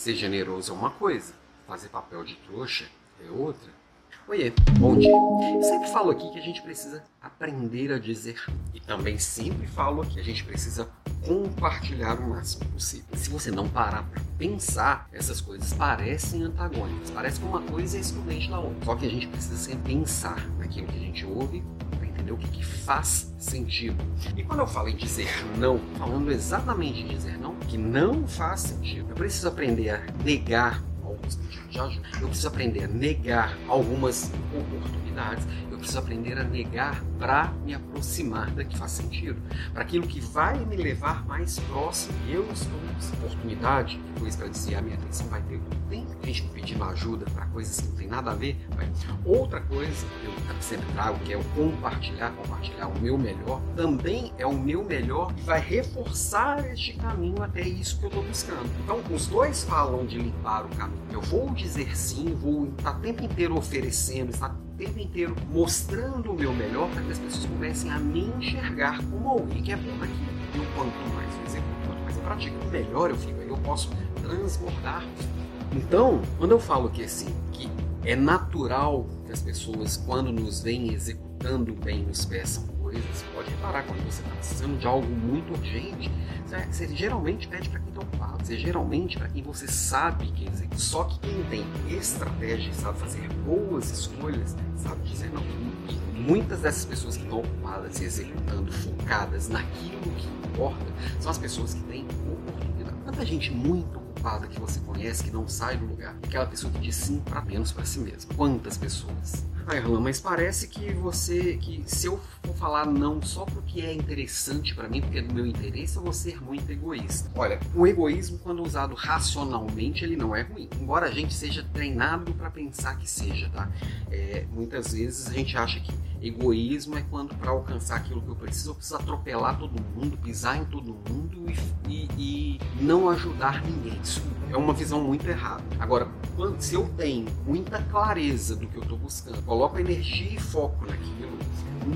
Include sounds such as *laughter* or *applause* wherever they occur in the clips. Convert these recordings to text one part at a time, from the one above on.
Ser generoso é uma coisa, fazer papel de trouxa é outra. Oiê, bom dia. Eu sempre falo aqui que a gente precisa aprender a dizer e também sempre falo que a gente precisa compartilhar o máximo possível. Se você não parar para pensar, essas coisas parecem antagônicas, parece que uma coisa é excludente da outra. Só que a gente precisa sempre pensar naquilo que a gente ouve entender o que, que faz sentido. E quando eu falo em dizer não, falando exatamente em dizer não, que não faz sentido, eu preciso aprender a negar alguns pedidos de ajuda. Eu preciso aprender a negar algumas oportunidades. Eu preciso aprender a negar para me aproximar da que faz sentido, para aquilo que vai me levar mais próximo. Eu estou nessa oportunidade, depois para dizer a minha atenção vai ter tem gente pedindo ajuda para coisas que não tem nada a ver. Outra coisa que eu sempre trago, que é o compartilhar, compartilhar o meu melhor, também é o meu melhor e vai reforçar este caminho até isso que eu estou buscando. Então, os dois falam de limpar o caminho. Eu vou dizer sim, vou estar o tempo inteiro oferecendo, estar o tempo inteiro mostrando o meu melhor para que as pessoas comecem a me enxergar como alguém que é bom naquilo. E o quanto mais eu executo, eu pratico, melhor eu fico. Eu posso transbordar então, quando eu falo que assim, que é natural que as pessoas, quando nos veem executando bem, nos peçam coisas, pode reparar, quando você está precisando de algo muito urgente, você geralmente pede para quem está ocupado, você geralmente para quem você sabe que executa. Só que quem tem estratégia, sabe fazer boas escolhas, sabe dizer não. E muitas dessas pessoas que estão ocupadas e executando, focadas naquilo que importa, são as pessoas que têm oportunidade. Tanta gente muito ocupada que você conhece que não sai do lugar. Aquela pessoa que diz sim para menos para si mesma. Quantas pessoas? Ai, Arlan, mas parece que você. que se eu for falar não só porque é interessante para mim, porque é do meu interesse, eu vou ser muito egoísta. Olha, o egoísmo, quando usado racionalmente, ele não é ruim. Embora a gente seja treinado para pensar que seja, tá? É, muitas vezes a gente acha que egoísmo é quando, para alcançar aquilo que eu preciso, eu preciso atropelar todo mundo, pisar em todo mundo e, e, e não ajudar ninguém. Isso é uma visão muito errada. Agora, quando, se eu tenho muita clareza do que eu estou buscando, coloco energia e foco naquilo,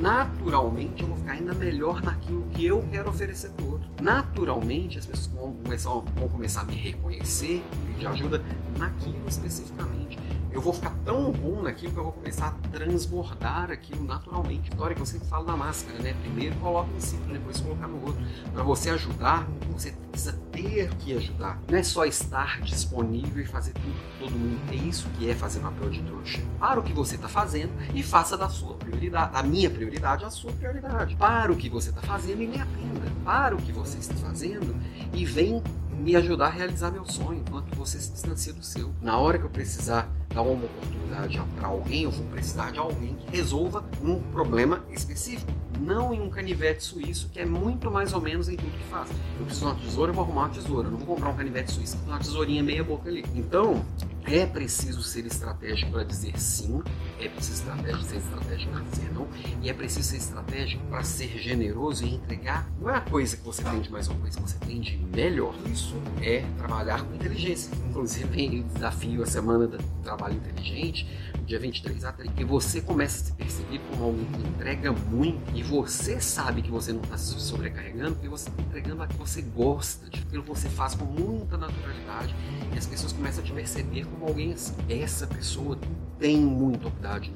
naturalmente eu vou ficar ainda melhor naquilo que eu quero oferecer para o outro. Naturalmente as pessoas vão começar, vão começar a me reconhecer, pedir ajuda naquilo especificamente eu vou ficar tão bom naquilo que eu vou começar a transbordar aquilo naturalmente. História que eu sempre falo da máscara, né? Primeiro coloca em si, depois colocar no outro. Para você ajudar, você precisa ter que ajudar. Não é só estar disponível e fazer tudo todo mundo. É isso que é fazer papel de trouxa. Para o que você está fazendo e faça da sua prioridade. A minha prioridade, a sua prioridade. Para o que você está fazendo e me aprenda. Para o que você está fazendo e vem me ajudar a realizar meu sonho enquanto você se distancia do seu. Na hora que eu precisar dar uma oportunidade para alguém, eu vou precisar de alguém que resolva um problema específico. Não em um canivete suíço, que é muito mais ou menos em tudo que faz. Eu preciso de uma tesoura, eu vou arrumar uma tesoura. Eu não vou comprar um canivete suíço com uma tesourinha meia boca ali. Então, é preciso ser estratégico para dizer sim, é preciso estratégico, ser estratégico para não, e é preciso ser estratégico para ser generoso e entregar. Não é a coisa que você tem de mais uma coisa que você tem de melhor. Isso é trabalhar com inteligência. Inclusive, o *laughs* desafio a semana do trabalho inteligente, dia 23 a 30, que você começa a se perceber como alguém que entrega muito e você sabe que você não está se sobrecarregando, porque você está entregando aquilo que você gosta, de aquilo que você faz com muita naturalidade, e as pessoas começam a te perceber como alguém assim. Essa pessoa tem muita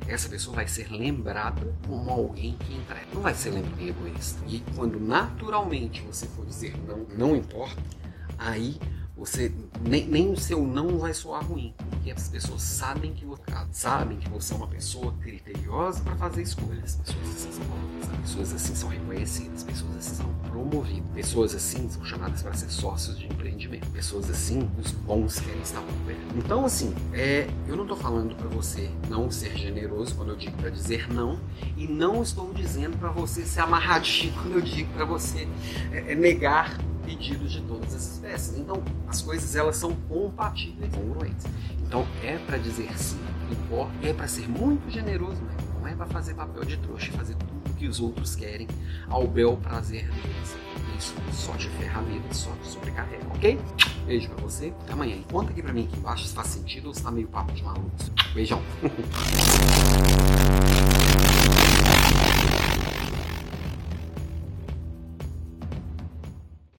essa pessoa vai ser lembrada como alguém que entrega. Não vai ser lembrada egoísta. E quando naturalmente você for dizer não, não importa, aí você nem, nem, o seu não vai soar ruim, porque as pessoas sabem que você sabem que você é uma pessoa criteriosa para fazer escolhas. Pessoas assim são pessoas assim são reconhecidas, pessoas assim são promovidas, pessoas assim são chamadas para ser sócios de empreendimento, pessoas assim os bons querem estar por perto. Então assim, é, eu não estou falando para você não ser generoso quando eu digo para dizer não, e não estou dizendo para você ser amarradinho *laughs* quando eu digo para você é, é negar pedidos de todas as espécies. Então, as coisas elas são compatíveis, congruentes. Então, é para dizer sim, importa, é para ser muito generoso, né? não é para fazer papel de trouxa, fazer tudo que os outros querem ao bel prazer deles. Isso só te ferramenta, só te sobrecarrega, ok? Beijo pra você, até amanhã. Conta aqui pra mim aqui embaixo se faz sentido ou se tá meio papo de maluco. Beijão. *laughs*